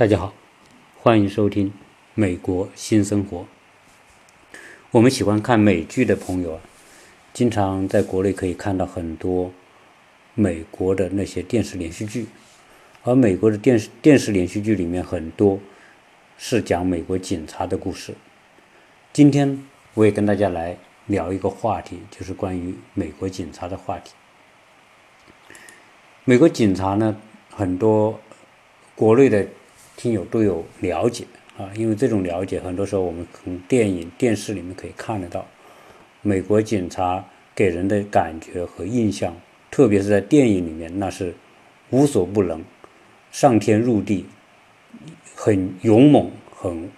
大家好，欢迎收听《美国新生活》。我们喜欢看美剧的朋友啊，经常在国内可以看到很多美国的那些电视连续剧，而美国的电视电视连续剧里面很多是讲美国警察的故事。今天我也跟大家来聊一个话题，就是关于美国警察的话题。美国警察呢，很多国内的。听友都有了解啊，因为这种了解，很多时候我们从电影、电视里面可以看得到，美国警察给人的感觉和印象，特别是在电影里面，那是无所不能、上天入地、很勇猛、很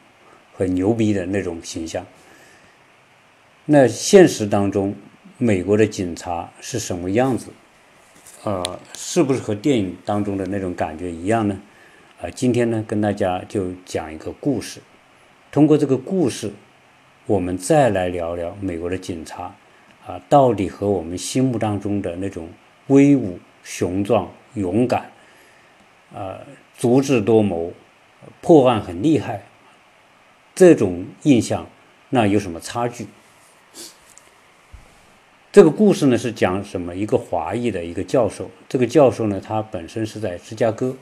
很牛逼的那种形象。那现实当中，美国的警察是什么样子？呃，是不是和电影当中的那种感觉一样呢？啊，今天呢，跟大家就讲一个故事。通过这个故事，我们再来聊聊美国的警察啊，到底和我们心目当中的那种威武、雄壮、勇敢，啊，足智多谋、破案很厉害这种印象，那有什么差距？这个故事呢，是讲什么？一个华裔的一个教授，这个教授呢，他本身是在芝加哥。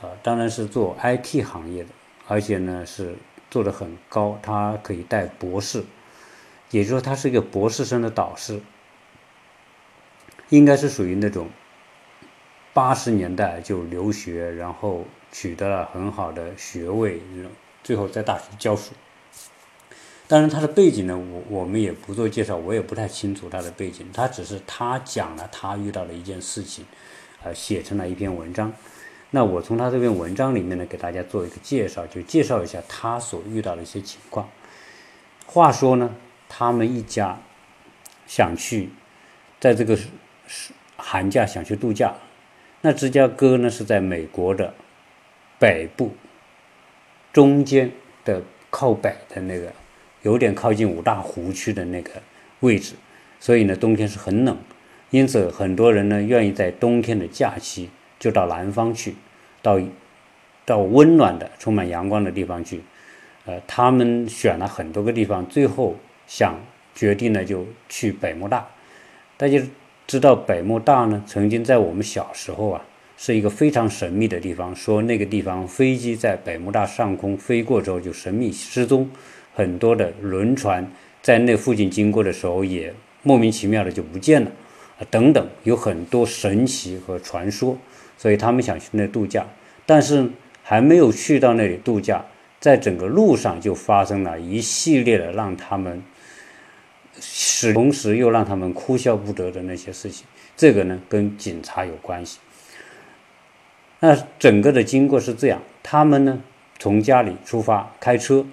啊，当然是做 IT 行业的，而且呢是做的很高，他可以带博士，也就是说他是一个博士生的导师，应该是属于那种八十年代就留学，然后取得了很好的学位，最后在大学教书。当然他的背景呢，我我们也不做介绍，我也不太清楚他的背景，他只是他讲了他遇到的一件事情，啊，写成了一篇文章。那我从他这篇文章里面呢，给大家做一个介绍，就介绍一下他所遇到的一些情况。话说呢，他们一家想去，在这个寒假想去度假。那芝加哥呢是在美国的北部中间的靠北的那个，有点靠近五大湖区的那个位置，所以呢冬天是很冷，因此很多人呢愿意在冬天的假期。就到南方去，到到温暖的、充满阳光的地方去。呃，他们选了很多个地方，最后想决定呢，就去百慕大。大家知道百慕大呢，曾经在我们小时候啊，是一个非常神秘的地方。说那个地方飞机在百慕大上空飞过之后就神秘失踪，很多的轮船在那附近经过的时候也莫名其妙的就不见了，啊等等，有很多神奇和传说。所以他们想去那度假，但是还没有去到那里度假，在整个路上就发生了一系列的让他们使同时又让他们哭笑不得的那些事情。这个呢，跟警察有关系。那整个的经过是这样：他们呢从家里出发，开车，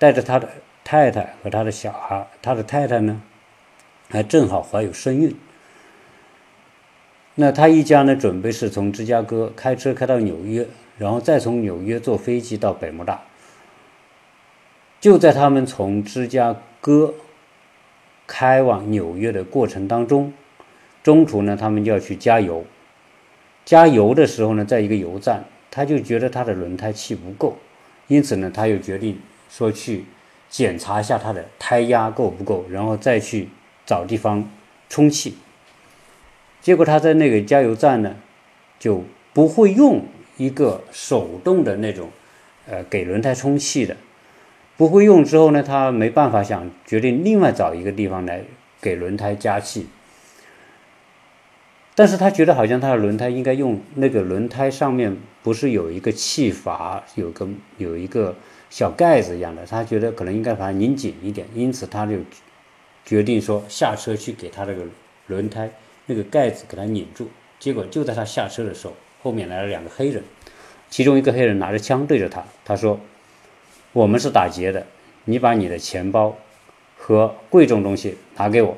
带着他的太太和他的小孩。他的太太呢还正好怀有身孕。那他一家呢，准备是从芝加哥开车开到纽约，然后再从纽约坐飞机到百慕大。就在他们从芝加哥开往纽约的过程当中，中途呢，他们就要去加油。加油的时候呢，在一个油站，他就觉得他的轮胎气不够，因此呢，他又决定说去检查一下他的胎压够不够，然后再去找地方充气。结果他在那个加油站呢，就不会用一个手动的那种，呃，给轮胎充气的，不会用之后呢，他没办法想决定另外找一个地方来给轮胎加气。但是他觉得好像他的轮胎应该用那个轮胎上面不是有一个气阀，有个有一个小盖子一样的，他觉得可能应该把它拧紧一点，因此他就决定说下车去给他这个轮胎。那个盖子给他拧住，结果就在他下车的时候，后面来了两个黑人，其中一个黑人拿着枪对着他，他说：“我们是打劫的，你把你的钱包和贵重东西拿给我。”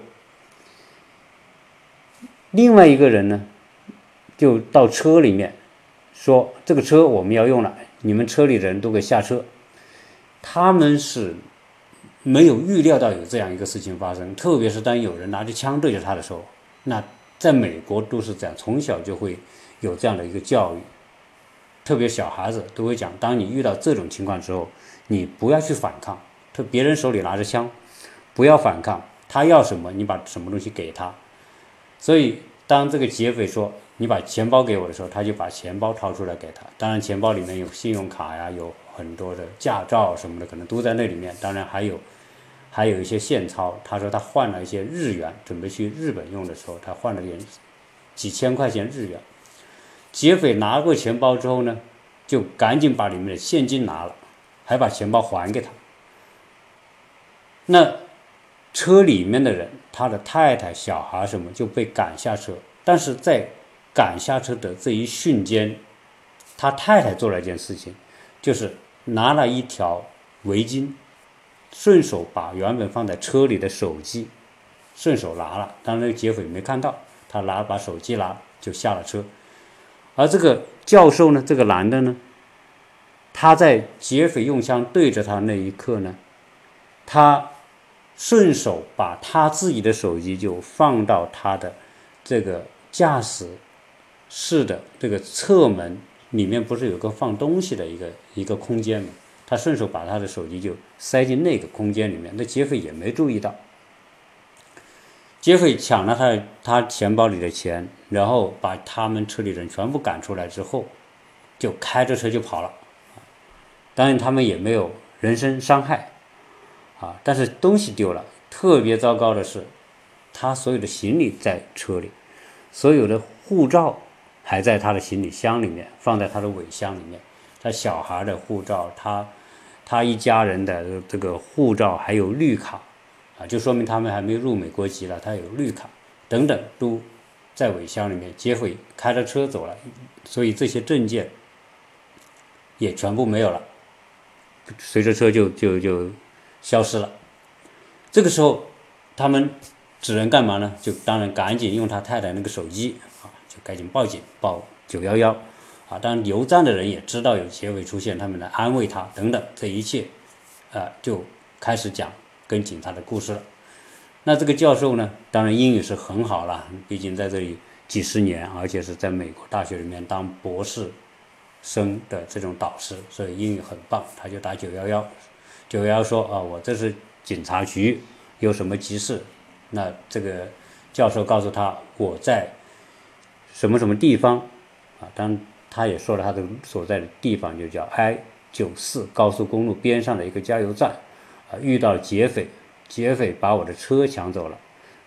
另外一个人呢，就到车里面说：“这个车我们要用了，你们车里的人都给下车。”他们是没有预料到有这样一个事情发生，特别是当有人拿着枪对着他的时候，那。在美国都是这样，从小就会有这样的一个教育。特别小孩子都会讲，当你遇到这种情况之后，你不要去反抗，他别人手里拿着枪，不要反抗，他要什么你把什么东西给他。所以当这个劫匪说你把钱包给我的时候，他就把钱包掏出来给他。当然钱包里面有信用卡呀，有很多的驾照什么的，可能都在那里面。当然还有还有一些现钞。他说他换了一些日元，准备去日本用的时候，他换了点几千块钱日元。劫匪拿过钱包之后呢，就赶紧把里面的现金拿了，还把钱包还给他。那车里面的人，他的太太、小孩什么就被赶下车。但是在赶下车的这一瞬间，他太太做了一件事情，就是拿了一条围巾，顺手把原本放在车里的手机顺手拿了。当然，那个劫匪没看到，他拿把手机拿就下了车。而这个教授呢，这个男的呢，他在劫匪用枪对着他那一刻呢，他顺手把他自己的手机就放到他的这个驾驶室的这个侧门里面，不是有个放东西的一个一个空间吗？他顺手把他的手机就塞进那个空间里面，那劫匪也没注意到。劫匪抢了他他钱包里的钱，然后把他们车里人全部赶出来之后，就开着车就跑了。当然他们也没有人身伤害，啊，但是东西丢了。特别糟糕的是，他所有的行李在车里，所有的护照还在他的行李箱里面，放在他的尾箱里面。他小孩的护照，他他一家人的这个护照还有绿卡。啊就说明他们还没入美国籍了，他有绿卡等等，都在尾箱里面。劫匪开着车走了，所以这些证件也全部没有了，随着车就就就消失了。这个时候，他们只能干嘛呢？就当然赶紧用他太太那个手机啊，就赶紧报警报九幺幺啊。当然，留站的人也知道有劫匪出现，他们来安慰他等等，这一切啊就开始讲。跟警察的故事了，那这个教授呢？当然英语是很好了，毕竟在这里几十年，而且是在美国大学里面当博士生的这种导师，所以英语很棒。他就打九幺幺，九幺幺说啊，我这是警察局，有什么急事？那这个教授告诉他，我在什么什么地方啊？当他也说了他的所在的地方，就叫 I 九四高速公路边上的一个加油站。啊遇到劫匪，劫匪把我的车抢走了，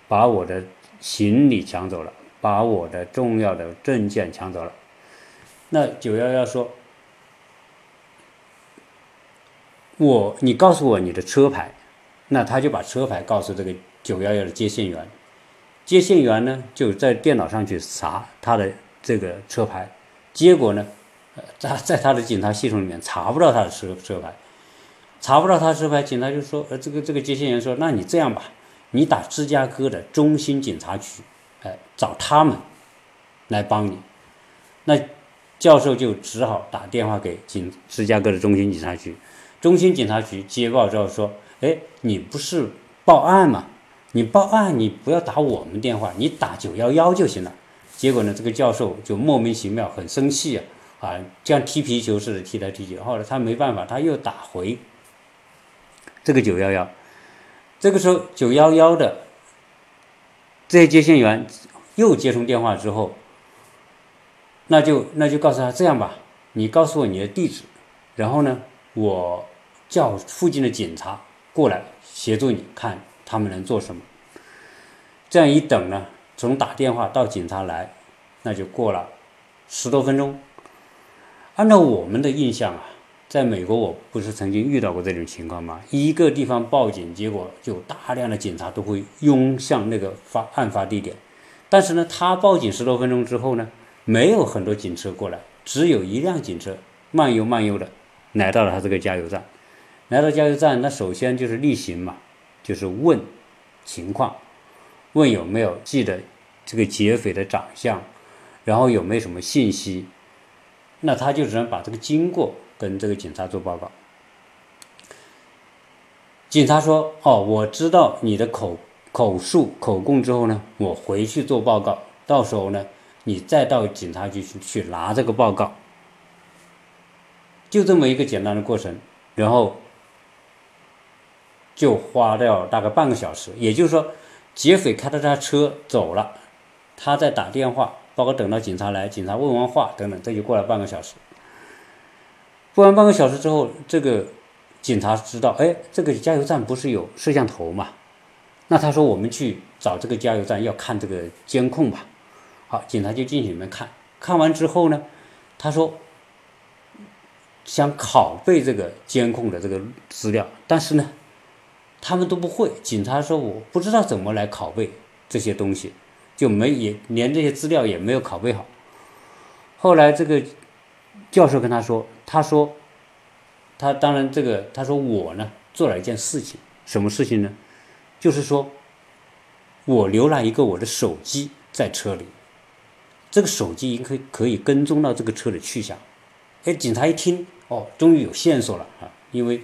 把我的行李抢走了，把我的重要的证件抢走了。那九幺幺说：“我，你告诉我你的车牌。”那他就把车牌告诉这个九幺幺的接线员，接线员呢就在电脑上去查他的这个车牌，结果呢，在在他的警察系统里面查不到他的车车牌。查不到他车牌，警察就说：“呃，这个这个接线员说，那你这样吧，你打芝加哥的中心警察局，哎，找他们来帮你。”那教授就只好打电话给警芝加哥的中心警察局。中心警察局接报之后说：“哎，你不是报案吗？你报案，你不要打我们电话，你打九幺幺就行了。”结果呢，这个教授就莫名其妙，很生气啊，啊，像踢皮球似的踢来踢去。后来他没办法，他又打回。这个九幺幺，这个时候九幺幺的这些接线员又接通电话之后，那就那就告诉他这样吧，你告诉我你的地址，然后呢，我叫附近的警察过来协助你看他们能做什么。这样一等呢，从打电话到警察来，那就过了十多分钟。按照我们的印象啊。在美国，我不是曾经遇到过这种情况吗？一个地方报警，结果就大量的警察都会涌向那个发案发地点。但是呢，他报警十多分钟之后呢，没有很多警车过来，只有一辆警车慢悠慢悠的来到了他这个加油站。来到加油站，那首先就是例行嘛，就是问情况，问有没有记得这个劫匪的长相，然后有没有什么信息。那他就只能把这个经过。跟这个警察做报告，警察说：“哦，我知道你的口口述口供之后呢，我回去做报告，到时候呢，你再到警察局去去拿这个报告。”就这么一个简单的过程，然后就花掉大概半个小时。也就是说，劫匪开着他车走了，他在打电话，包括等到警察来，警察问完话等等，这就过了半个小时。过完半个小时之后，这个警察知道，哎，这个加油站不是有摄像头嘛？那他说我们去找这个加油站要看这个监控吧。好，警察就进去里面看，看完之后呢，他说想拷贝这个监控的这个资料，但是呢，他们都不会。警察说我不知道怎么来拷贝这些东西，就没也连这些资料也没有拷贝好。后来这个教授跟他说。他说：“他当然这个，他说我呢做了一件事情，什么事情呢？就是说，我留了一个我的手机在车里，这个手机可以可以跟踪到这个车的去向。哎，警察一听，哦，终于有线索了啊！因为，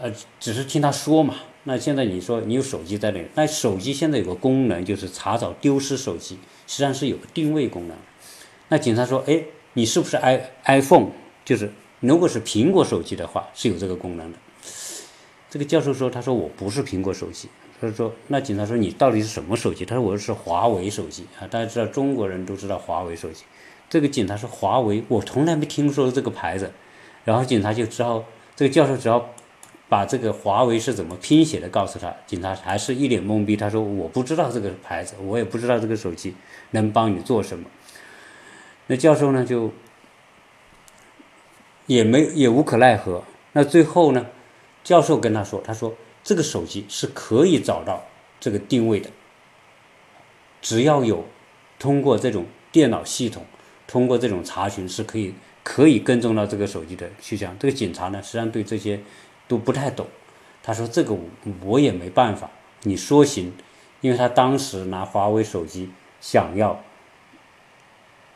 呃，只是听他说嘛。那现在你说你有手机在那里，那手机现在有个功能就是查找丢失手机，实际上是有个定位功能。那警察说：，哎，你是不是 i iPhone？就是，如果是苹果手机的话，是有这个功能的。这个教授说：“他说我不是苹果手机。”他说：“那警察说你到底是什么手机？”他说：“我是华为手机啊！大家知道中国人都知道华为手机。”这个警察说：“华为，我从来没听说这个牌子。”然后警察就只好，这个教授只好把这个华为是怎么拼写的告诉他。警察还是一脸懵逼，他说：“我不知道这个牌子，我也不知道这个手机能帮你做什么。”那教授呢就。也没也无可奈何。那最后呢？教授跟他说：“他说这个手机是可以找到这个定位的，只要有通过这种电脑系统，通过这种查询是可以可以跟踪到这个手机的去向。”这个警察呢，实际上对这些都不太懂。他说：“这个我也没办法，你说行，因为他当时拿华为手机想要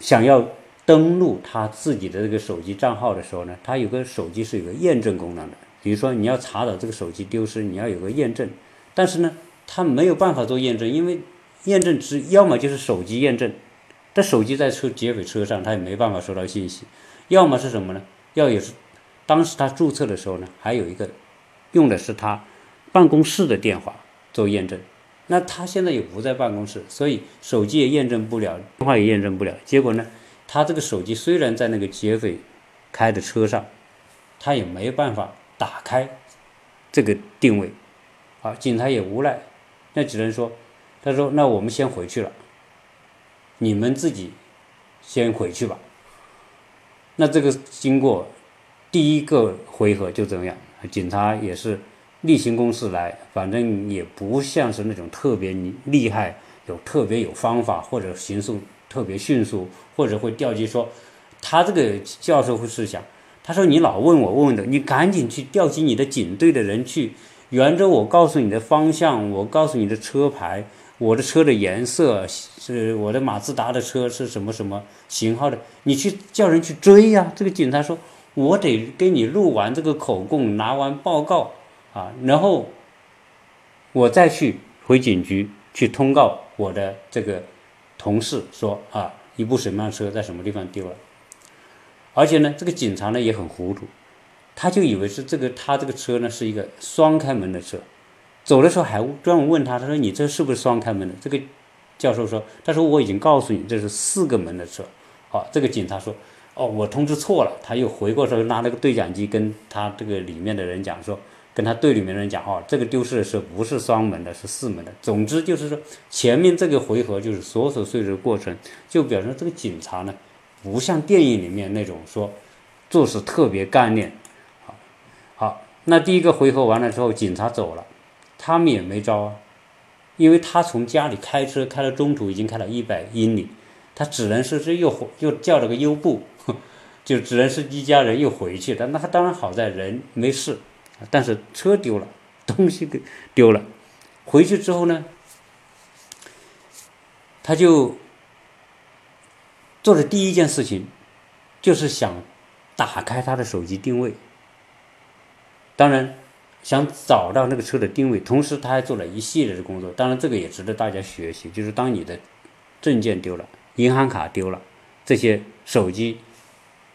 想要。”登录他自己的这个手机账号的时候呢，他有个手机是有个验证功能的。比如说你要查找这个手机丢失，你要有个验证，但是呢，他没有办法做验证，因为验证只要么就是手机验证，但手机在车劫匪车上，他也没办法收到信息；要么是什么呢？要也是当时他注册的时候呢，还有一个用的是他办公室的电话做验证。那他现在也不在办公室，所以手机也验证不了，电话也验证不了。结果呢？他这个手机虽然在那个劫匪开的车上，他也没办法打开这个定位，啊，警察也无奈，那只能说，他说那我们先回去了，你们自己先回去吧。那这个经过第一个回合就这样，警察也是例行公事来，反正也不像是那种特别厉害、有特别有方法或者行速特别迅速。或者会调集说，他这个教授会是想，他说你老问我问的，你赶紧去调集你的警队的人去，沿着我告诉你的方向，我告诉你的车牌，我的车的颜色是我的马自达的车是什么什么型号的，你去叫人去追呀。这个警察说，我得给你录完这个口供，拿完报告啊，然后我再去回警局去通告我的这个同事说啊。一部什么样车在什么地方丢了？而且呢，这个警察呢也很糊涂，他就以为是这个他这个车呢是一个双开门的车，走的时候还专门问他，他说你这是不是双开门的？这个教授说，他说我已经告诉你这是四个门的车。好，这个警察说，哦，我通知错了。他又回过头拿了个对讲机跟他这个里面的人讲说。跟他队里面的人讲哦，这个丢失的是不是双门的，是四门的。总之就是说，前面这个回合就是琐琐碎碎的过程，就表示这个警察呢，不像电影里面那种说做事特别干练。好，好，那第一个回合完了之后，警察走了，他们也没招啊，因为他从家里开车开到中途已经开了一百英里，他只能是是又又叫了个优步，就只能是一家人又回去的。那他当然好在人没事。但是车丢了，东西给丢了，回去之后呢，他就做的第一件事情，就是想打开他的手机定位。当然，想找到那个车的定位，同时他还做了一系列的工作。当然，这个也值得大家学习。就是当你的证件丢了、银行卡丢了、这些手机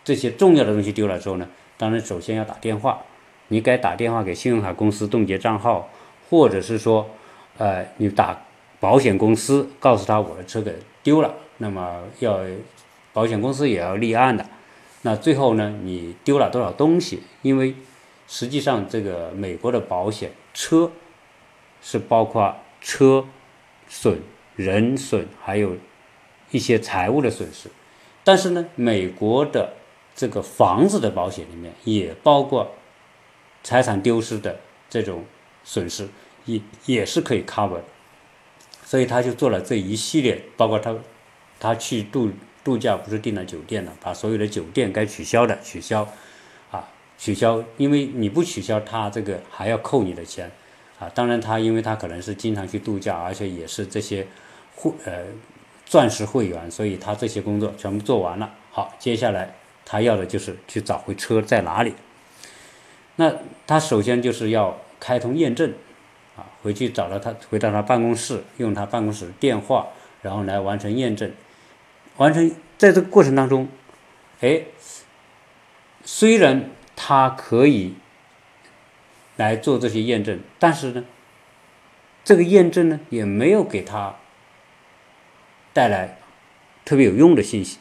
这些重要的东西丢了之后呢，当然首先要打电话，你该打电话给信用卡公司冻结账号，或者是说，呃，你打保险公司告诉他我的车给丢了，那么要保险公司也要立案的。那最后呢，你丢了多少东西？因为实际上这个美国的保险车是包括车损、人损，还有一些财务的损失。但是呢，美国的这个房子的保险里面也包括财产丢失的这种损失，也也是可以 cover 的。所以他就做了这一系列，包括他他去度度假不是订了酒店了，把所有的酒店该取消的取消，啊取消，因为你不取消，他这个还要扣你的钱，啊，当然他因为他可能是经常去度假，而且也是这些户呃。钻石会员，所以他这些工作全部做完了。好，接下来他要的就是去找回车在哪里。那他首先就是要开通验证，啊，回去找到他，回到他办公室，用他办公室电话，然后来完成验证。完成在这个过程当中，哎，虽然他可以来做这些验证，但是呢，这个验证呢也没有给他。带来特别有用的信息，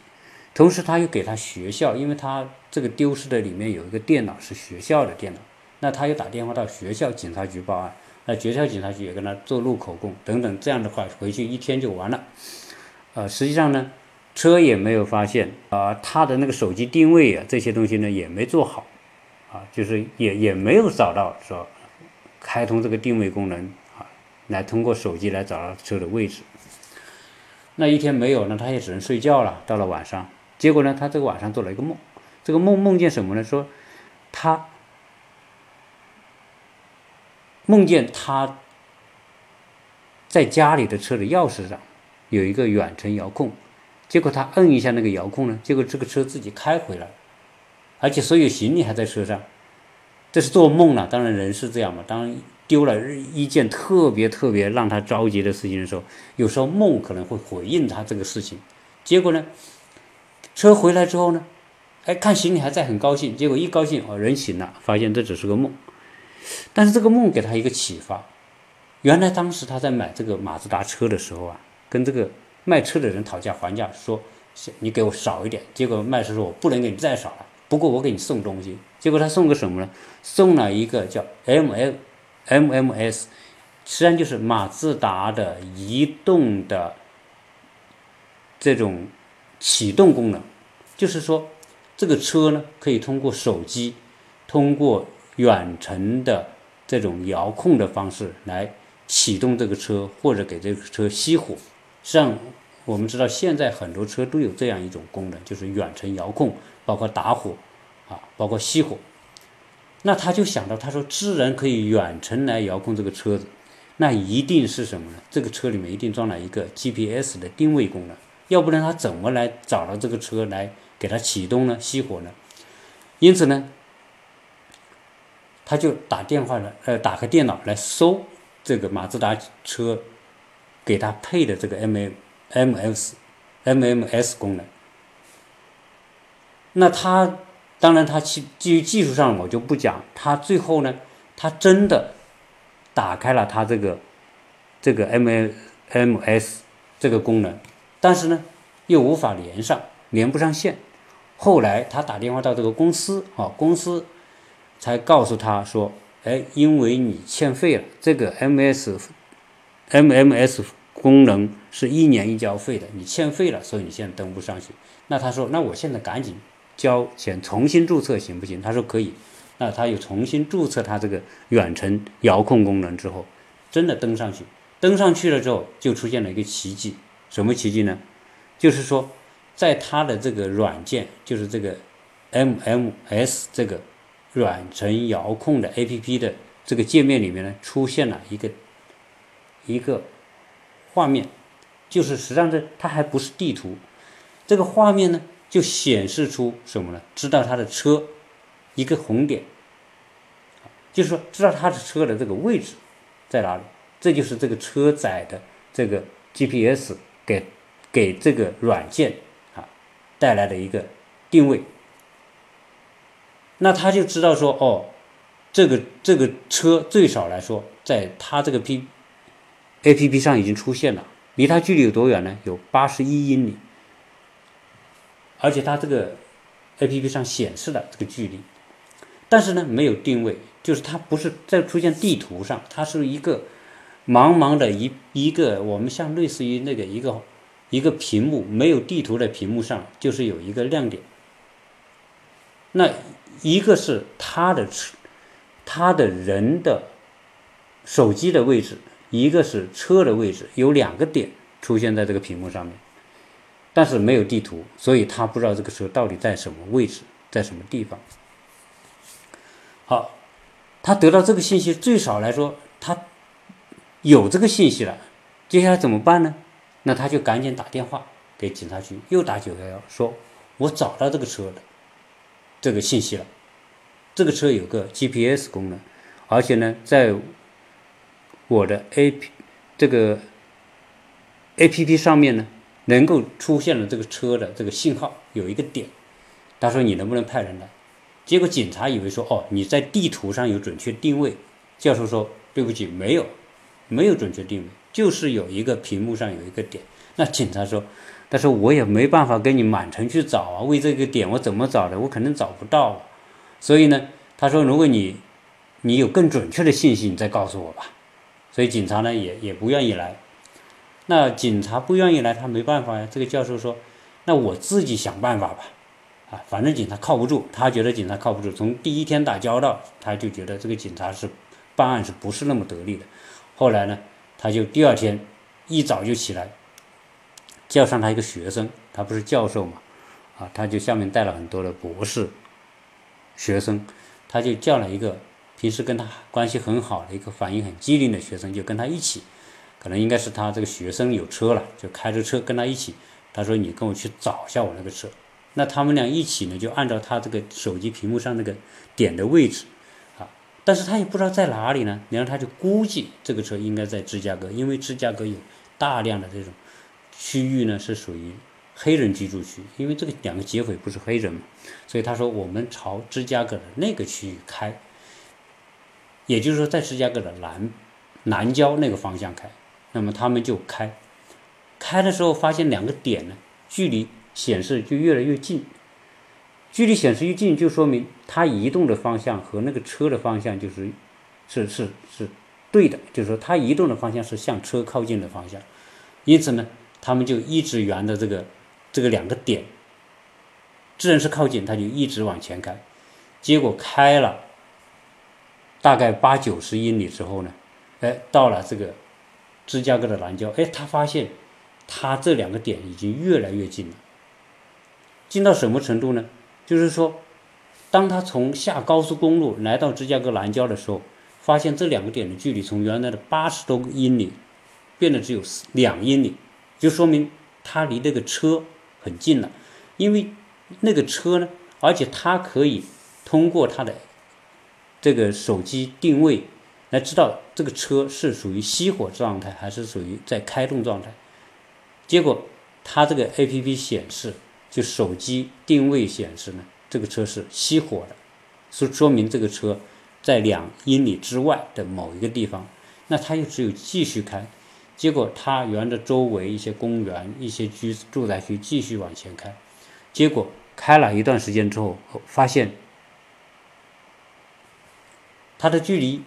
同时他又给他学校，因为他这个丢失的里面有一个电脑是学校的电脑，那他又打电话到学校警察局报案，那学校警察局也跟他做录口供等等，这样的话回去一天就完了。呃，实际上呢，车也没有发现啊，他的那个手机定位啊这些东西呢也没做好，啊，就是也也没有找到说开通这个定位功能啊，来通过手机来找到车的位置。那一天没有呢，他也只能睡觉了。到了晚上，结果呢，他这个晚上做了一个梦，这个梦梦见什么呢？说他梦见他在家里的车的钥匙上有一个远程遥控，结果他摁一下那个遥控呢，结果这个车自己开回来，而且所有行李还在车上。这是做梦了，当然人是这样嘛，当然。丢了一件特别特别让他着急的事情的时候，有时候梦可能会回应他这个事情。结果呢，车回来之后呢，哎，看行李还在，很高兴。结果一高兴，哦，人醒了，发现这只是个梦。但是这个梦给他一个启发，原来当时他在买这个马自达车的时候啊，跟这个卖车的人讨价还价，说你给我少一点。结果卖车说我不能给你再少了，不过我给你送东西。结果他送个什么呢？送了一个叫 M L。MMS 实际上就是马自达的移动的这种启动功能，就是说这个车呢可以通过手机、通过远程的这种遥控的方式来启动这个车，或者给这个车熄火。实际上我们知道现在很多车都有这样一种功能，就是远程遥控，包括打火啊，包括熄火。那他就想到，他说，智人可以远程来遥控这个车子，那一定是什么呢？这个车里面一定装了一个 GPS 的定位功能，要不然他怎么来找到这个车来给它启动呢？熄火呢？因此呢，他就打电话了，呃，打开电脑来搜这个马自达车给他配的这个 M M M S M M S 功能。那他。当然，他基基于技术上，我就不讲。他最后呢，他真的打开了他这个这个 M M S 这个功能，但是呢，又无法连上，连不上线。后来他打电话到这个公司，啊，公司才告诉他说：“哎，因为你欠费了，这个 M S M M S 功能是一年一交费的，你欠费了，所以你现在登不上去。”那他说：“那我现在赶紧。”交钱重新注册行不行？他说可以，那他又重新注册他这个远程遥控功能之后，真的登上去，登上去了之后就出现了一个奇迹，什么奇迹呢？就是说，在他的这个软件，就是这个 MMS 这个远程遥控的 APP 的这个界面里面呢，出现了一个一个画面，就是实际上这它还不是地图，这个画面呢。就显示出什么呢？知道他的车一个红点，就是说知道他的车的这个位置在哪里。这就是这个车载的这个 GPS 给给这个软件啊带来的一个定位。那他就知道说，哦，这个这个车最少来说，在他这个 P A P P 上已经出现了，离他距离有多远呢？有八十一英里，而且它这个 A P P 上显示了这个距离，但是呢，没有定位，就是它不是在出现地图上，它是一个茫茫的一一个我们像类似于那个一个一个屏幕，没有地图的屏幕上，就是有一个亮点。那一个是他的车，他的人的手机的位置，一个是车的位置，有两个点出现在这个屏幕上面，但是没有地图，所以他不知道这个车到底在什么位置，在什么地方。好，他得到这个信息，最少来说，他有这个信息了，接下来怎么办呢？那他就赶紧打电话给警察局，又打九幺幺，说我找到这个车了。这个信息了，这个车有个 GPS 功能，而且呢，在我的 A P 这个 A P P 上面呢，能够出现了这个车的这个信号，有一个点。他说：“你能不能派人来？”结果警察以为说：“哦，你在地图上有准确定位。”教授说：“对不起，没有，没有准确定位，就是有一个屏幕上有一个点。”那警察说。但是我也没办法跟你满城去找啊，为这个点我怎么找的？我肯定找不到。所以呢，他说如果你你有更准确的信息，你再告诉我吧。所以警察呢也也不愿意来。那警察不愿意来，他没办法呀。这个教授说：“那我自己想办法吧。”啊，反正警察靠不住，他觉得警察靠不住。从第一天打交道，他就觉得这个警察是办案是不是那么得力的。后来呢，他就第二天一早就起来。叫上他一个学生，他不是教授嘛，啊，他就下面带了很多的博士学生，他就叫了一个平时跟他关系很好的一个反应很机灵的学生，就跟他一起，可能应该是他这个学生有车了，就开着车跟他一起。他说：“你跟我去找一下我那个车。”那他们俩一起呢，就按照他这个手机屏幕上那个点的位置，啊，但是他也不知道在哪里呢。然后他就估计这个车应该在芝加哥，因为芝加哥有大量的这种。区域呢是属于黑人居住区，因为这个两个劫匪不是黑人嘛，所以他说我们朝芝加哥的那个区域开，也就是说在芝加哥的南南郊那个方向开，那么他们就开，开的时候发现两个点呢，距离显示就越来越近，距离显示越近就说明它移动的方向和那个车的方向就是是是是对的，就是说它移动的方向是向车靠近的方向，因此呢。他们就一直沿着这个这个两个点，自然是靠近，他就一直往前开，结果开了大概八九十英里之后呢，哎，到了这个芝加哥的南郊，哎，他发现他这两个点已经越来越近了，近到什么程度呢？就是说，当他从下高速公路来到芝加哥南郊的时候，发现这两个点的距离从原来的八十多英里变得只有两英里。就说明他离那个车很近了，因为那个车呢，而且他可以通过他的这个手机定位来知道这个车是属于熄火状态还是属于在开动状态。结果他这个 A P P 显示，就手机定位显示呢，这个车是熄火的，是说明这个车在两英里之外的某一个地方，那他又只有继续开。结果他沿着周围一些公园、一些居住宅区继续往前开，结果开了一段时间之后，发现他的距离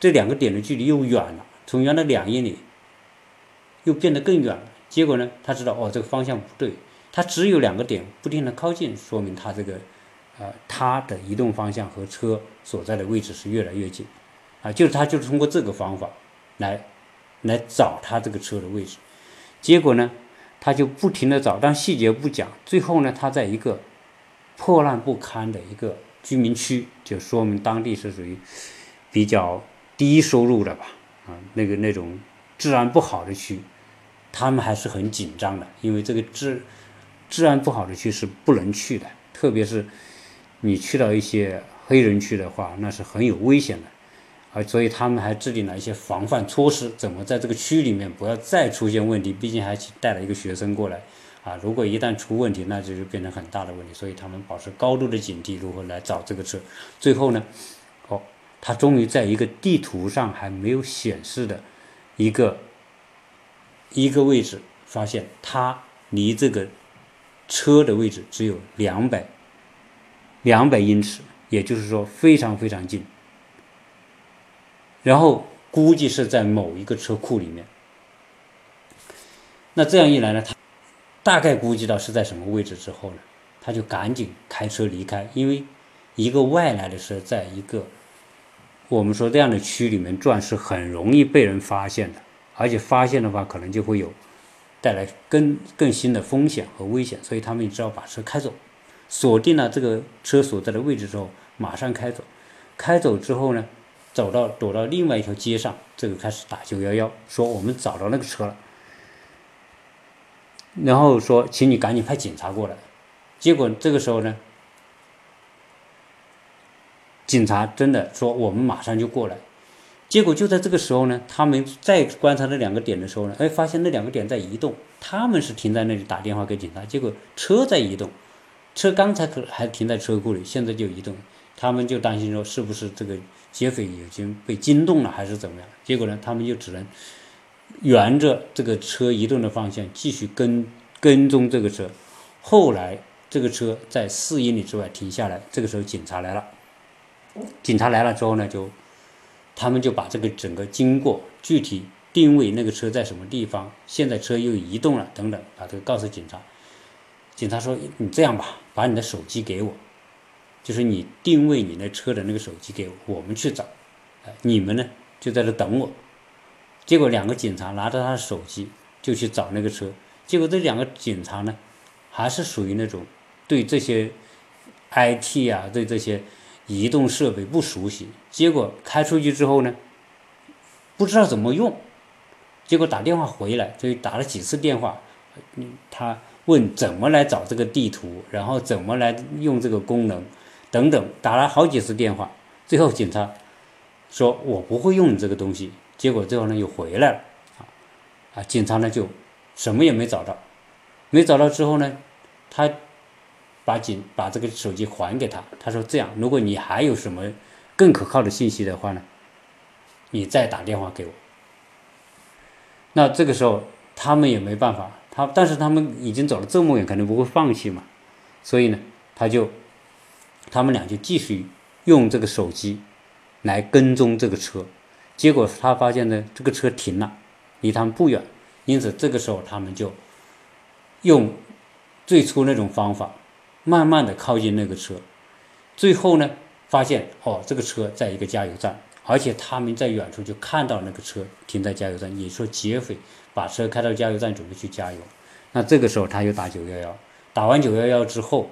这两个点的距离又远了，从原来两英里又变得更远了。结果呢，他知道哦，这个方向不对，他只有两个点不停的靠近，说明他这个呃他的移动方向和车所在的位置是越来越近，啊，就是他就是通过这个方法来。来找他这个车的位置，结果呢，他就不停的找，但细节不讲。最后呢，他在一个破烂不堪的一个居民区，就说明当地是属于比较低收入的吧，啊，那个那种治安不好的区，他们还是很紧张的，因为这个治治安不好的区是不能去的，特别是你去到一些黑人区的话，那是很有危险的。啊，所以他们还制定了一些防范措施，怎么在这个区里面不要再出现问题？毕竟还带了一个学生过来，啊，如果一旦出问题，那就就变成很大的问题。所以他们保持高度的警惕，如何来找这个车？最后呢，他终于在一个地图上还没有显示的一个一个位置，发现它离这个车的位置只有两百两百英尺，也就是说非常非常近。然后估计是在某一个车库里面。那这样一来呢，他大概估计到是在什么位置之后呢，他就赶紧开车离开，因为一个外来的车在一个我们说这样的区里面转是很容易被人发现的，而且发现的话可能就会有带来更更新的风险和危险，所以他们只好把车开走，锁定了这个车所在的位置之后，马上开走。开走之后呢，走到躲到另外一条街上，这个开始打九幺幺，说我们找到那个车了。然后说，请你赶紧派警察过来。结果这个时候呢，警察真的说我们马上就过来。结果就在这个时候呢，他们再观察那两个点的时候呢，哎，发现那两个点在移动。他们是停在那里打电话给警察，结果车在移动，车刚才可还停在车库里，现在就移动。他们就担心说，是不是这个劫匪已经被惊动了，还是怎么样？结果呢，他们就只能。沿着这个车移动的方向继续跟跟踪这个车，后来这个车在四英里之外停下来，这个时候警察来了。警察来了之后呢，就他们就把这个整个经过具体定位那个车在什么地方，现在车又移动了等等，把这个告诉警察。警察说：“你这样吧，把你的手机给我，就是你定位你那车的那个手机给我，我们去找。你们呢就在这等我。”结果两个警察拿着他的手机就去找那个车，结果这两个警察呢，还是属于那种对这些 IT 啊，对这些移动设备不熟悉。结果开出去之后呢，不知道怎么用，结果打电话回来，所以打了几次电话，他问怎么来找这个地图，然后怎么来用这个功能，等等，打了好几次电话，最后警察说我不会用你这个东西。结果最后呢又回来了，啊，啊，警察呢就什么也没找到，没找到之后呢，他把警把这个手机还给他，他说这样，如果你还有什么更可靠的信息的话呢，你再打电话给我。那这个时候他们也没办法，他但是他们已经走了这么远，肯定不会放弃嘛，所以呢，他就他们俩就继续用这个手机来跟踪这个车。结果他发现呢，这个车停了，离他们不远，因此这个时候他们就用最初那种方法，慢慢的靠近那个车，最后呢，发现哦，这个车在一个加油站，而且他们在远处就看到那个车停在加油站，也说劫匪把车开到加油站准备去加油，那这个时候他又打九幺幺，打完九幺幺之后，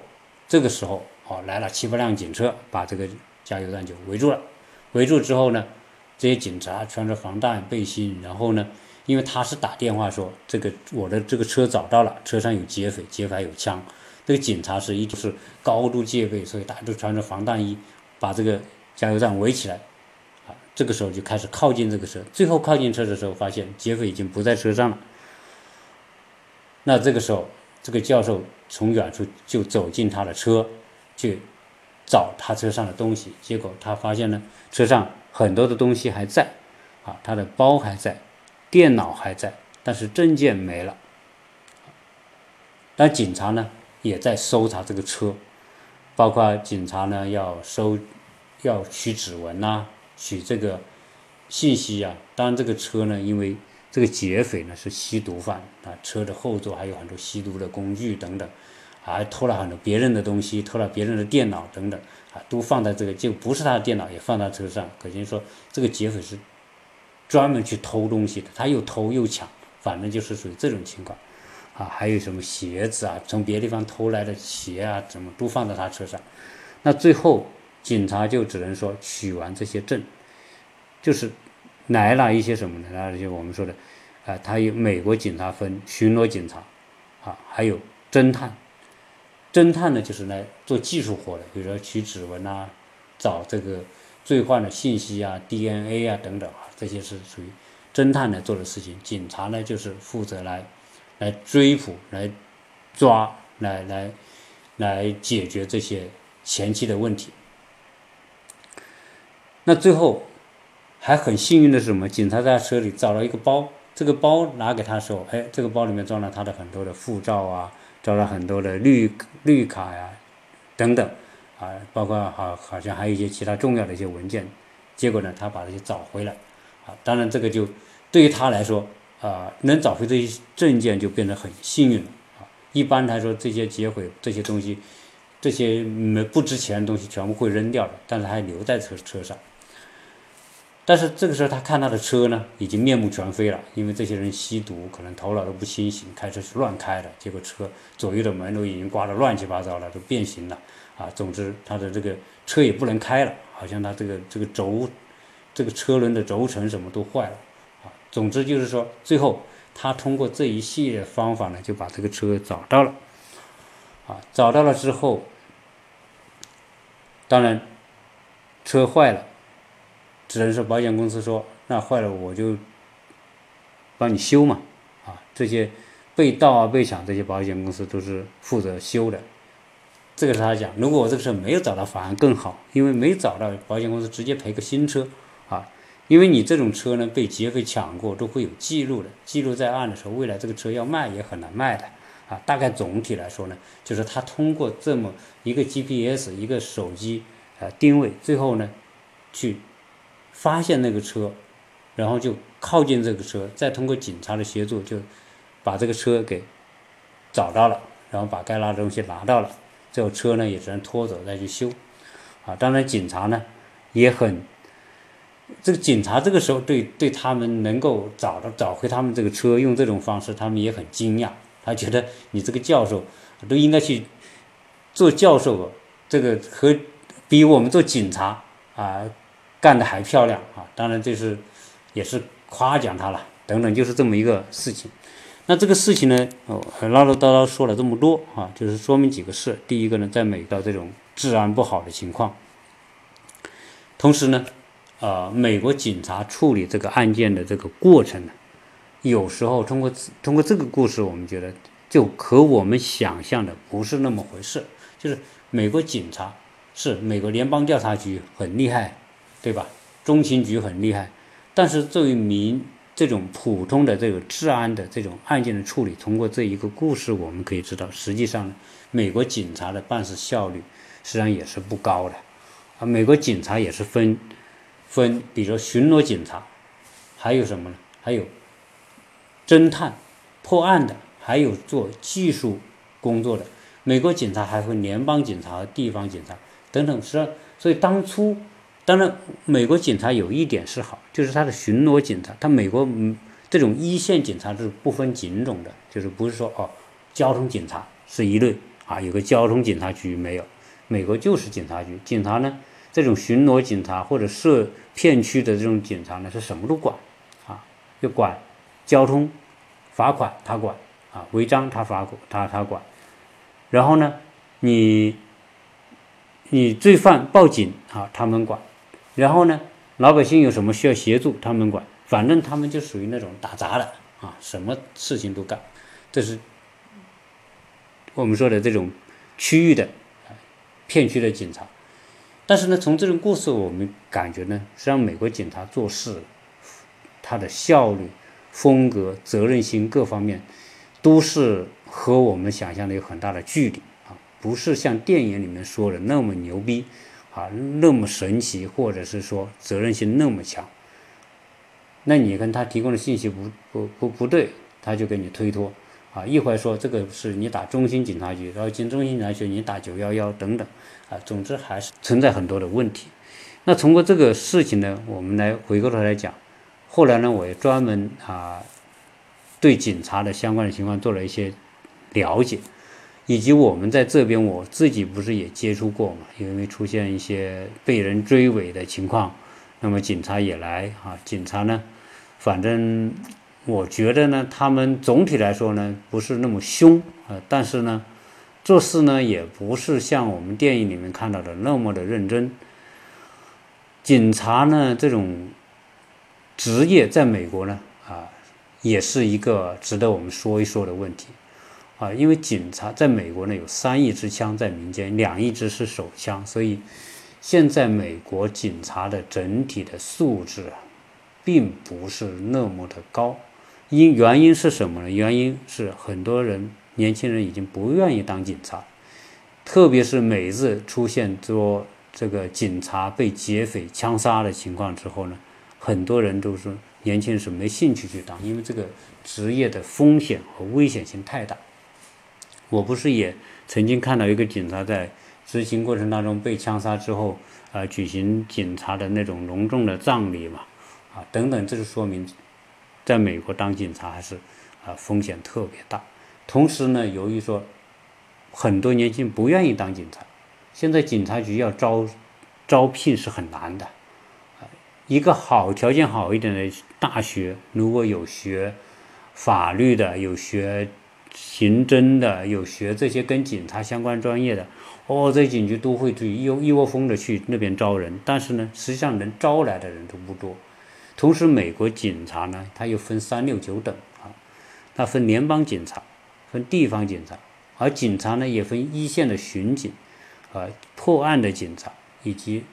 这个时候哦来了七八辆警车，把这个加油站就围住了，围住之后呢。这些警察穿着防弹背心，然后呢，因为他是打电话说这个我的这个车找到了，车上有劫匪，劫匪还有枪。这个警察是一直是高度戒备，所以大家都穿着防弹衣，把这个加油站围起来。啊，这个时候就开始靠近这个车，最后靠近车的时候，发现劫匪已经不在车上了。那这个时候，这个教授从远处就走进他的车，去找他车上的东西，结果他发现呢，车上。很多的东西还在，啊，他的包还在，电脑还在，但是证件没了。但警察呢也在搜查这个车，包括警察呢要收，要取指纹呐，取这个信息啊。当然，这个车呢，因为这个劫匪呢是吸毒犯啊，车的后座还有很多吸毒的工具等等，还偷了很多别人的东西，偷了别人的电脑等等啊。都放在这个，就不是他的电脑，也放在车上。可见说，这个劫匪是专门去偷东西的，他又偷又抢，反正就是属于这种情况。啊，还有什么鞋子啊，从别地方偷来的鞋啊，怎么都放在他车上。那最后警察就只能说取完这些证，就是来了一些什么呢？那就我们说的，啊，他有美国警察分巡逻警察，啊，还有侦探。侦探呢，就是来做技术活的，比如说取指纹啊，找这个罪犯的信息啊、DNA 啊等等啊，这些是属于侦探来做的事情。警察呢，就是负责来来追捕、来抓来来来解决这些前期的问题。那最后还很幸运的是什么？警察在车里找了一个包，这个包拿给他的时候，哎，这个包里面装了他的很多的护照啊，装了很多的绿绿卡呀，等等，啊，包括好好像还有一些其他重要的一些文件。结果呢，他把这些找回来，啊，当然这个就对于他来说，啊，能找回这些证件就变得很幸运了，啊，一般来说这些劫匪这些东西，这些没不值钱的东西全部会扔掉的，但是还留在车车上。但是这个时候，他看他的车呢，已经面目全非了，因为这些人吸毒，可能头脑都不清醒，开车是乱开的，结果车左右的门都已经刮得乱七八糟了，都变形了，啊，总之他的这个车也不能开了，好像他这个这个轴，这个车轮的轴承什么都坏了，总之就是说，最后他通过这一系列方法呢，就把这个车找到了，啊，找到了之后，当然车坏了。只能说保险公司说，那坏了我就帮你修嘛，啊，这些被盗啊、被抢这些保险公司都是负责修的。这个是他讲，如果我这个车没有找到，反而更好，因为没找到，保险公司直接赔个新车。因为你这种车呢被劫匪抢过，都会有记录的，记录在案的时候，未来这个车要卖也很难卖的啊。大概总体来说呢，就是他通过这么一个 GPS 一个手机啊定位，最后呢去。发现那个车，然后就靠近这个车，再通过警察的协助，就把这个车给找到了，然后把该拿的东西拿到了，最后车呢也只能拖走再去修。啊，当然警察呢也很，这个警察这个时候对对他们能够找到找回他们这个车，用这种方式，他们也很惊讶，他觉得你这个教授都应该去做教授，这个和比我们做警察啊。干的还漂亮啊！当然这是也是夸奖他了，等等，就是这么一个事情。那这个事情呢，哦，唠唠叨叨说了这么多啊，就是说明几个事。第一个呢，在美国这种治安不好的情况，同时呢，呃，美国警察处理这个案件的这个过程呢，有时候通过通过这个故事，我们觉得就和我们想象的不是那么回事。就是美国警察是美国联邦调查局很厉害。对吧？中情局很厉害，但是作为民这种普通的这个治安的这种案件的处理，通过这一个故事，我们可以知道，实际上呢美国警察的办事效率实际上也是不高的。啊，美国警察也是分分，比如说巡逻警察，还有什么呢？还有侦探、破案的，还有做技术工作的。美国警察还分联邦警察和地方警察等等，是所以当初。当然，美国警察有一点是好，就是他的巡逻警察，他美国嗯这种一线警察是不分警种的，就是不是说哦，交通警察是一类啊，有个交通警察局没有，美国就是警察局，警察呢这种巡逻警察或者设片区的这种警察呢是什么都管啊，就管交通罚款他管啊，违章他罚款他他管，然后呢你你罪犯报警啊，他们管。然后呢，老百姓有什么需要协助，他们管，反正他们就属于那种打杂的啊，什么事情都干，这是我们说的这种区域的片区的警察。但是呢，从这种故事我们感觉呢，实际上美国警察做事，他的效率、风格、责任心各方面，都是和我们想象的有很大的距离啊，不是像电影里面说的那么牛逼。啊，那么神奇，或者是说责任心那么强，那你跟他提供的信息不不不不对，他就给你推脱，啊，一会儿说这个是你打中心警察局，然后进中心警察局你打九幺幺等等，啊，总之还是存在很多的问题。那通过这个事情呢，我们来回过头来讲，后来呢，我也专门啊对警察的相关的情况做了一些了解。以及我们在这边，我自己不是也接触过嘛？因为出现一些被人追尾的情况，那么警察也来啊。警察呢，反正我觉得呢，他们总体来说呢，不是那么凶啊，但是呢，做事呢，也不是像我们电影里面看到的那么的认真。警察呢，这种职业在美国呢，啊，也是一个值得我们说一说的问题。啊，因为警察在美国呢有三亿支枪在民间，两亿支是手枪，所以现在美国警察的整体的素质啊，并不是那么的高。因原因是什么呢？原因是很多人年轻人已经不愿意当警察，特别是每次出现说这个警察被劫匪枪杀的情况之后呢，很多人都是年轻人是没兴趣去当，因为这个职业的风险和危险性太大。我不是也曾经看到一个警察在执行过程当中被枪杀之后，啊，举行警察的那种隆重的葬礼嘛，啊，等等，这就说明，在美国当警察还是啊风险特别大。同时呢，由于说很多年轻人不愿意当警察，现在警察局要招招聘是很难的，一个好条件好一点的大学，如果有学法律的，有学。刑侦的有学这些跟警察相关专业的，哦，这警局都会去一一窝蜂的去那边招人，但是呢，实际上能招来的人都不多。同时，美国警察呢，它又分三六九等啊，它分联邦警察，分地方警察，而警察呢也分一线的巡警，啊，破案的警察，以及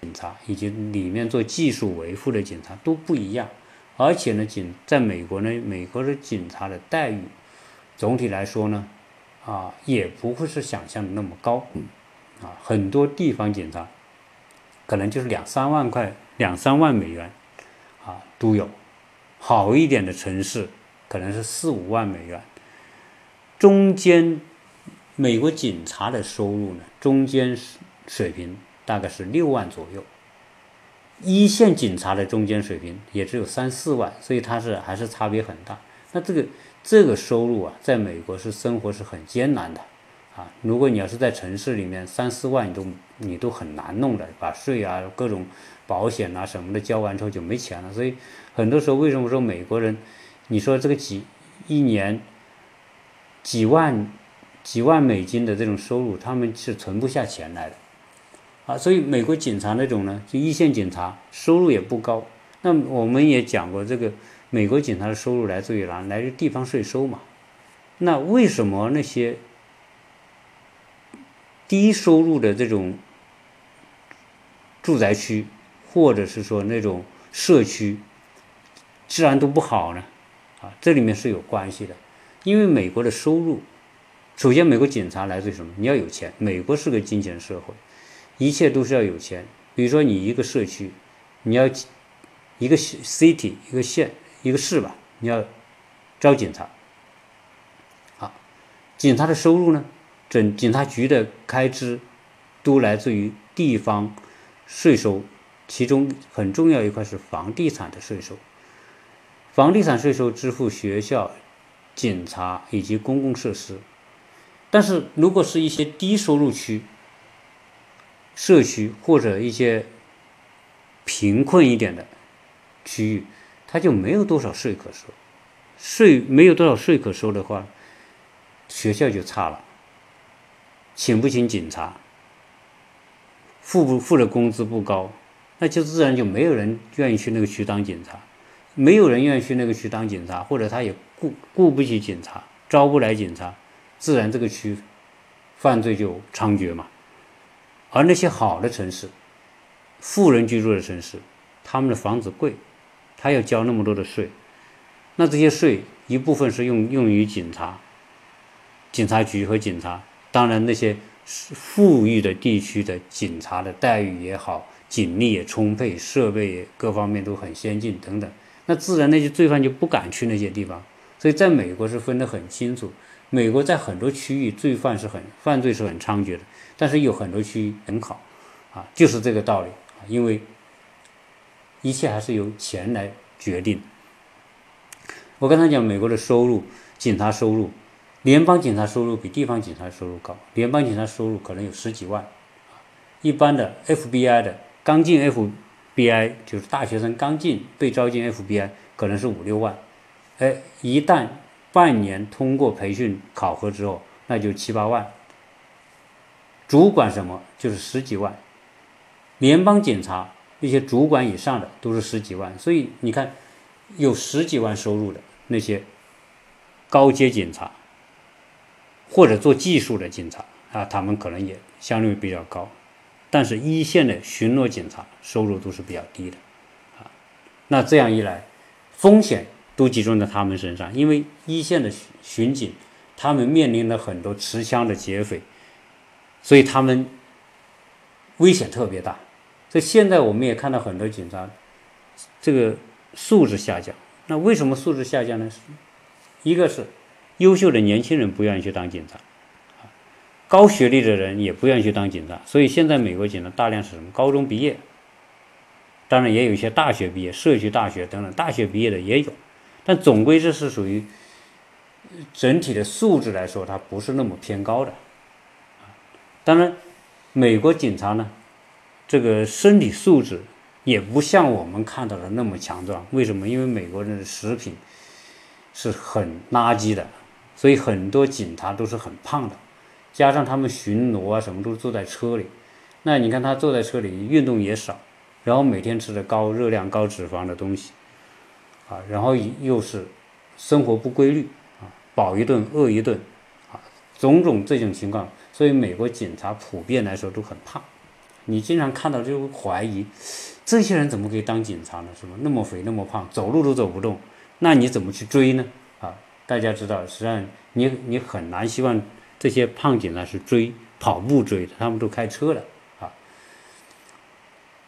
警察，以及里面做技术维护的警察都不一样。而且呢，警在美国呢，美国的警察的待遇。总体来说呢，啊，也不会是想象的那么高，啊，很多地方警察可能就是两三万块、两三万美元，啊，都有。好一点的城市可能是四五万美元。中间，美国警察的收入呢，中间水平大概是六万左右。一线警察的中间水平也只有三四万，所以它是还是差别很大。那这个。这个收入啊，在美国是生活是很艰难的，啊，如果你要是在城市里面三四万，你都你都很难弄的，把税啊、各种保险啊什么的交完之后就没钱了。所以很多时候，为什么说美国人，你说这个几一年几万几万美金的这种收入，他们是存不下钱来的，啊，所以美国警察那种呢，就一线警察收入也不高。那我们也讲过这个。美国警察的收入来自于哪？来自地方税收嘛。那为什么那些低收入的这种住宅区，或者是说那种社区，治安都不好呢？啊，这里面是有关系的。因为美国的收入，首先美国警察来自于什么？你要有钱。美国是个金钱社会，一切都是要有钱。比如说你一个社区，你要一个 city 一个县。一个市吧，你要招警察，啊，警察的收入呢，整警察局的开支都来自于地方税收，其中很重要一块是房地产的税收。房地产税收支付学校、警察以及公共设施，但是如果是一些低收入区、社区或者一些贫困一点的区域。他就没有多少税可收，税没有多少税可收的话，学校就差了，请不请警察，付不付的工资不高，那就自然就没有人愿意去那个区当警察，没有人愿意去那个区当警察，或者他也雇雇不起警察，招不来警察，自然这个区犯罪就猖獗嘛。而那些好的城市，富人居住的城市，他们的房子贵。他要交那么多的税，那这些税一部分是用用于警察、警察局和警察。当然，那些富裕的地区的警察的待遇也好，警力也充沛，设备各方面都很先进等等。那自然那些罪犯就不敢去那些地方。所以，在美国是分得很清楚。美国在很多区域罪犯是很犯罪是很猖獗的，但是有很多区域很好，啊，就是这个道理啊，因为。一切还是由钱来决定。我刚才讲美国的收入，警察收入，联邦警察收入比地方警察收入高。联邦警察收入可能有十几万，一般的 FBI 的刚进 FBI 就是大学生刚进被招进 FBI 可能是五六万，哎，一旦半年通过培训考核之后，那就七八万。主管什么就是十几万，联邦警察。一些主管以上的都是十几万，所以你看，有十几万收入的那些高阶警察，或者做技术的警察啊，他们可能也相对比较高。但是一线的巡逻警察收入都是比较低的，啊，那这样一来，风险都集中在他们身上，因为一线的巡巡警，他们面临了很多持枪的劫匪，所以他们危险特别大。所以现在我们也看到很多警察，这个素质下降。那为什么素质下降呢？一个是优秀的年轻人不愿意去当警察。高学历的人也不愿意去当警察，所以现在美国警察大量是什么？高中毕业，当然也有一些大学毕业、社区大学等等大学毕业的也有，但总归这是属于整体的素质来说，它不是那么偏高的。当然，美国警察呢，这个身体素质也不像我们看到的那么强壮。为什么？因为美国人的食品是很垃圾的，所以很多警察都是很胖的。加上他们巡逻啊，什么都是坐在车里，那你看他坐在车里，运动也少，然后每天吃的高热量、高脂肪的东西，啊，然后又是生活不规律啊，饱一顿饿一顿，啊，种种这种情况，所以美国警察普遍来说都很胖，你经常看到就怀疑，这些人怎么可以当警察呢？是吧？那么肥那么胖，走路都走不动，那你怎么去追呢？啊，大家知道，实际上你你很难希望。这些胖警察是追跑步追的，他们都开车的啊。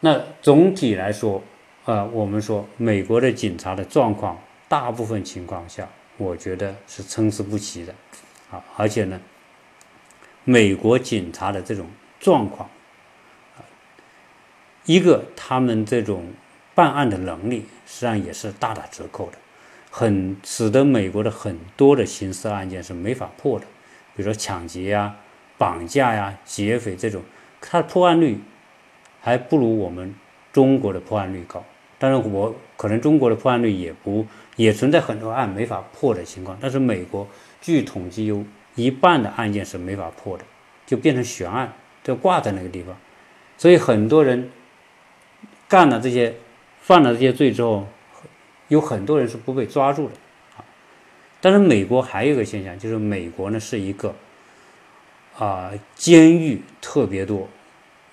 那总体来说，啊，我们说美国的警察的状况，大部分情况下，我觉得是参差不齐的啊。而且呢，美国警察的这种状况，啊，一个他们这种办案的能力，实际上也是大打折扣的，很使得美国的很多的刑事案件是没法破的。比如说抢劫呀、绑架呀、劫匪这种，它的破案率还不如我们中国的破案率高。当然，我可能中国的破案率也不也存在很多案没法破的情况。但是美国据统计有一半的案件是没法破的，就变成悬案，就挂在那个地方。所以很多人干了这些、犯了这些罪之后，有很多人是不被抓住的。但是美国还有一个现象，就是美国呢是一个啊监狱特别多，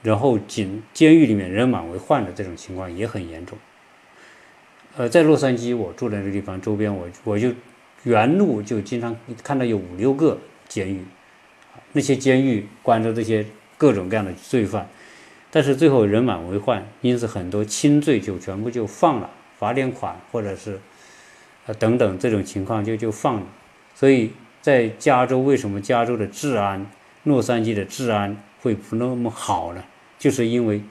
然后警监狱里面人满为患的这种情况也很严重。呃，在洛杉矶我住的那个地方周边，我我就原路就经常看到有五六个监狱，那些监狱关着这些各种各样的罪犯，但是最后人满为患，因此很多轻罪就全部就放了，罚点款或者是。等等，这种情况就就放了，所以在加州，为什么加州的治安、洛杉矶的治安会不那么好呢？就是因为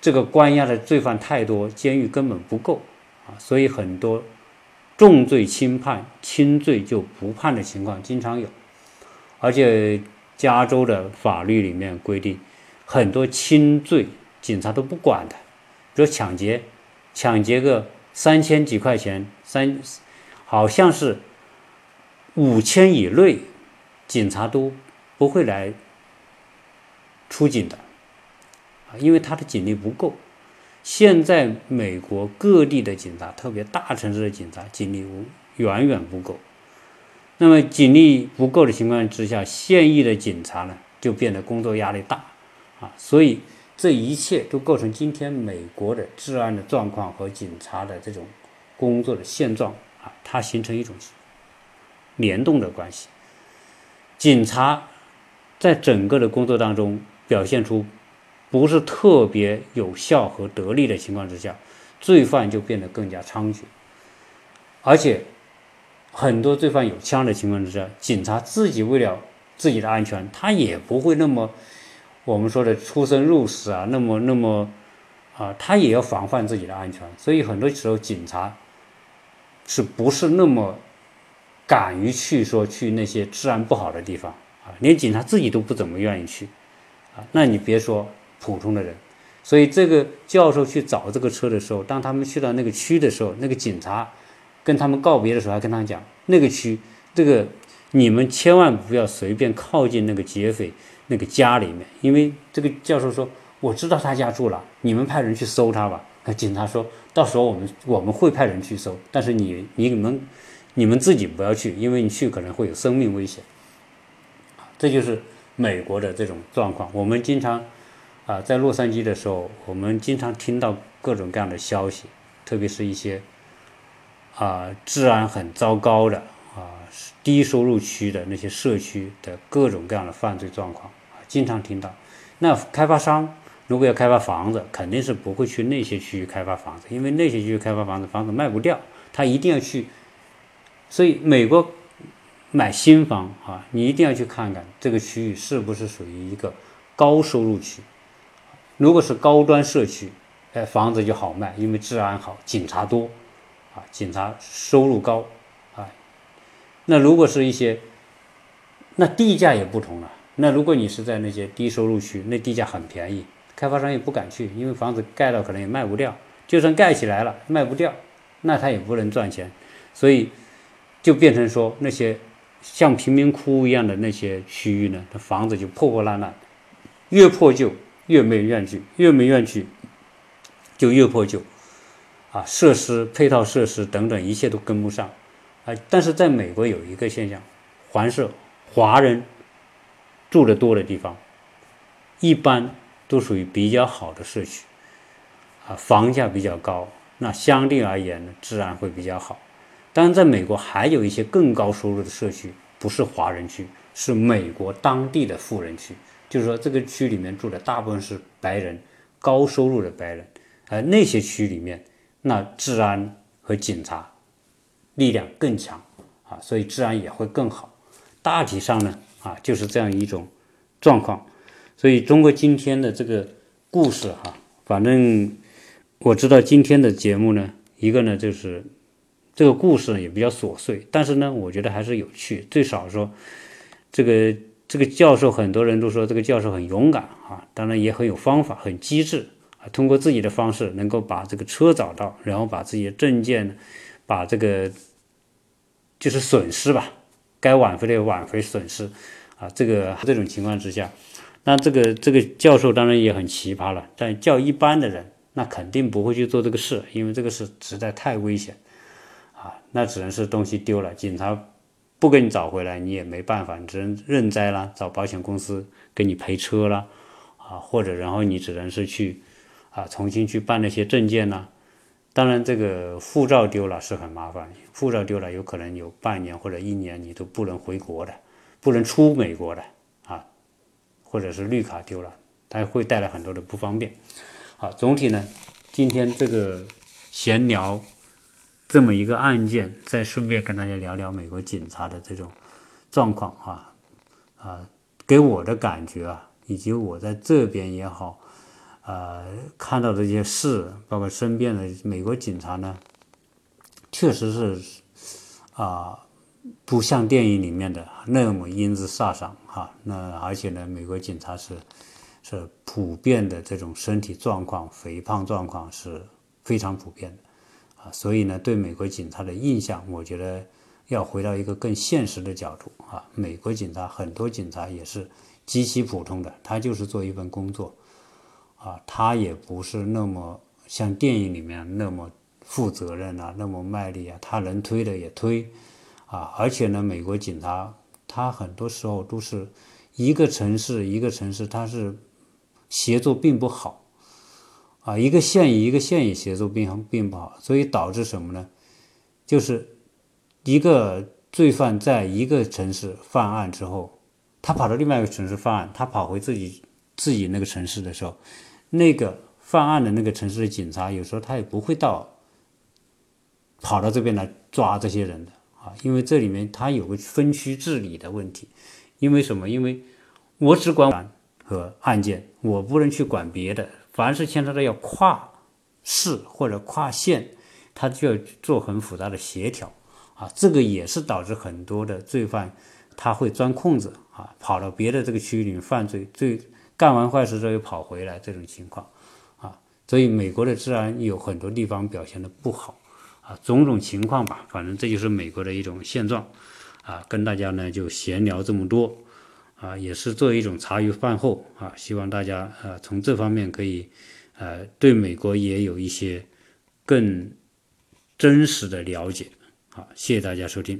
这个关押的罪犯太多，监狱根本不够啊，所以很多重罪轻判、轻罪就不判的情况经常有，而且加州的法律里面规定，很多轻罪警察都不管的，比如抢劫，抢劫个。三千几块钱，三好像是五千以内，警察都不会来出警的啊，因为他的警力不够。现在美国各地的警察，特别大城市的警察，警力远远不够。那么警力不够的情况之下，现役的警察呢，就变得工作压力大啊，所以。这一切都构成今天美国的治安的状况和警察的这种工作的现状啊，它形成一种联动的关系。警察在整个的工作当中表现出不是特别有效和得力的情况之下，罪犯就变得更加猖獗，而且很多罪犯有枪的情况之下，警察自己为了自己的安全，他也不会那么。我们说的出生入死啊，那么那么啊，他也要防范自己的安全，所以很多时候警察是不是那么敢于去说去那些治安不好的地方啊？连警察自己都不怎么愿意去啊，那你别说普通的人。所以这个教授去找这个车的时候，当他们去到那个区的时候，那个警察跟他们告别的时候，还跟他讲，那个区这个你们千万不要随便靠近那个劫匪。那个家里面，因为这个教授说，我知道他家住了，你们派人去搜他吧。警察说，到时候我们我们会派人去搜，但是你你们你们自己不要去，因为你去可能会有生命危险。这就是美国的这种状况。我们经常啊，在洛杉矶的时候，我们经常听到各种各样的消息，特别是一些啊治安很糟糕的低收入区的那些社区的各种各样的犯罪状况啊，经常听到。那开发商如果要开发房子，肯定是不会去那些区域开发房子，因为那些区域开发房子，房子卖不掉，他一定要去。所以美国买新房啊，你一定要去看看这个区域是不是属于一个高收入区。如果是高端社区，哎，房子就好卖，因为治安好，警察多，啊，警察收入高，那如果是一些，那地价也不同了。那如果你是在那些低收入区，那地价很便宜，开发商也不敢去，因为房子盖了可能也卖不掉，就算盖起来了卖不掉，那他也不能赚钱，所以。就变成说那些像贫民窟一样的那些区域呢，房子就破破烂烂，越破旧越没愿去，越没愿去就越破旧，啊，设施配套设施等等一切都跟不上，啊，但是在美国有一个现象，凡是华人住的多的地方，一般都属于比较好的社区，啊，房价比较高，那相对而言呢，治安会比较好。当然，在美国还有一些更高收入的社区，不是华人区，是美国当地的富人区。就是说，这个区里面住的大部分是白人，高收入的白人。而那些区里面，那治安和警察力量更强啊，所以治安也会更好。大体上呢，啊，就是这样一种状况。所以，中国今天的这个故事哈，反正我知道今天的节目呢，一个呢就是。这个故事也比较琐碎，但是呢，我觉得还是有趣。最少说，这个这个教授，很多人都说这个教授很勇敢啊，当然也很有方法，很机智啊。通过自己的方式，能够把这个车找到，然后把自己的证件，把这个就是损失吧，该挽回的挽回损失啊。这个这种情况之下，那这个这个教授当然也很奇葩了。但叫一般的人，那肯定不会去做这个事，因为这个事实在太危险。啊，那只能是东西丢了，警察不给你找回来，你也没办法，你只能认栽了，找保险公司给你赔车了，啊，或者然后你只能是去啊重新去办那些证件呢。当然，这个护照丢了是很麻烦，护照丢了有可能有半年或者一年你都不能回国的，不能出美国的啊，或者是绿卡丢了，它会带来很多的不方便。好，总体呢，今天这个闲聊。这么一个案件，再顺便跟大家聊聊美国警察的这种状况啊啊，给我的感觉啊，以及我在这边也好，呃，看到这些事，包括身边的美国警察呢，确实是啊，不像电影里面的那么英姿飒爽哈。那而且呢，美国警察是是普遍的这种身体状况、肥胖状况是非常普遍的。啊，所以呢，对美国警察的印象，我觉得要回到一个更现实的角度啊。美国警察很多警察也是极其普通的，他就是做一份工作，啊，他也不是那么像电影里面那么负责任啊，那么卖力啊，他能推的也推，啊，而且呢，美国警察他很多时候都是一个城市一个城市，他是协作并不好。啊，一个县一个县也协作并并不好，所以导致什么呢？就是一个罪犯在一个城市犯案之后，他跑到另外一个城市犯案，他跑回自己自己那个城市的时候，那个犯案的那个城市的警察有时候他也不会到跑到这边来抓这些人的啊，因为这里面他有个分区治理的问题。因为什么？因为我只管和案件，我不能去管别的。凡是牵扯到要跨市或者跨县，他就要做很复杂的协调啊，这个也是导致很多的罪犯他会钻空子啊，跑到别的这个区域里面犯罪，罪干完坏事之后又跑回来这种情况啊，所以美国的治安有很多地方表现的不好啊，种种情况吧，反正这就是美国的一种现状啊，跟大家呢就闲聊这么多。啊，也是作为一种茶余饭后啊，希望大家呃从这方面可以呃对美国也有一些更真实的了解。好，谢谢大家收听。